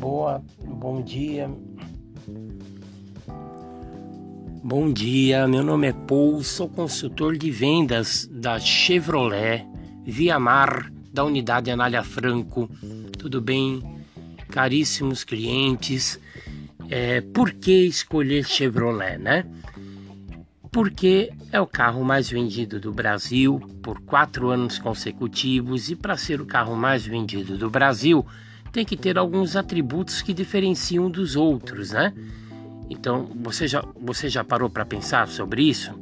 Boa, bom dia. Bom dia, meu nome é Paul, sou consultor de vendas da Chevrolet Via Mar da unidade Anália Franco. Tudo bem, caríssimos clientes? É, por que escolher Chevrolet, né? Porque é o carro mais vendido do Brasil por quatro anos consecutivos e para ser o carro mais vendido do Brasil tem que ter alguns atributos que diferenciam dos outros, né? Então, você já, você já parou para pensar sobre isso?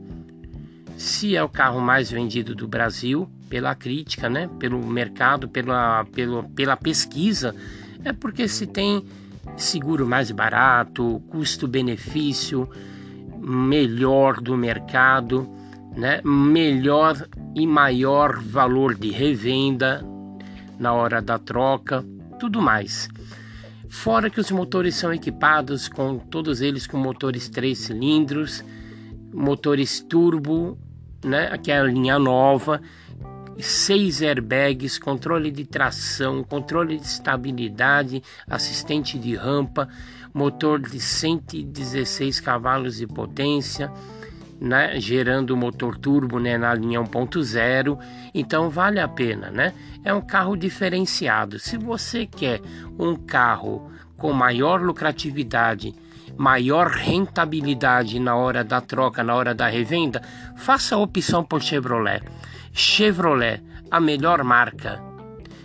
Se é o carro mais vendido do Brasil, pela crítica, né? pelo mercado, pela, pelo, pela pesquisa, é porque se tem seguro mais barato, custo-benefício melhor do mercado, né? melhor e maior valor de revenda na hora da troca tudo mais. Fora que os motores são equipados com todos eles com motores 3 cilindros, motores turbo, né, que é a linha nova, seis airbags, controle de tração, controle de estabilidade, assistente de rampa, motor de 116 cavalos de potência, né, gerando motor turbo né, na linha 1.0, então vale a pena, né? É um carro diferenciado. Se você quer um carro com maior lucratividade, maior rentabilidade na hora da troca, na hora da revenda, faça a opção por Chevrolet. Chevrolet, a melhor marca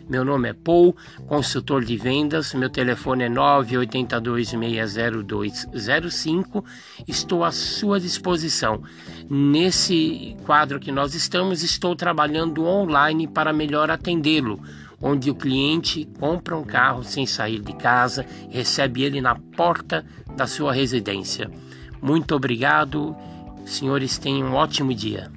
meu nome é Paul, consultor de vendas. Meu telefone é 982602205. Estou à sua disposição. Nesse quadro que nós estamos, estou trabalhando online para melhor atendê-lo onde o cliente compra um carro sem sair de casa, recebe ele na porta da sua residência. Muito obrigado, senhores tenham um ótimo dia.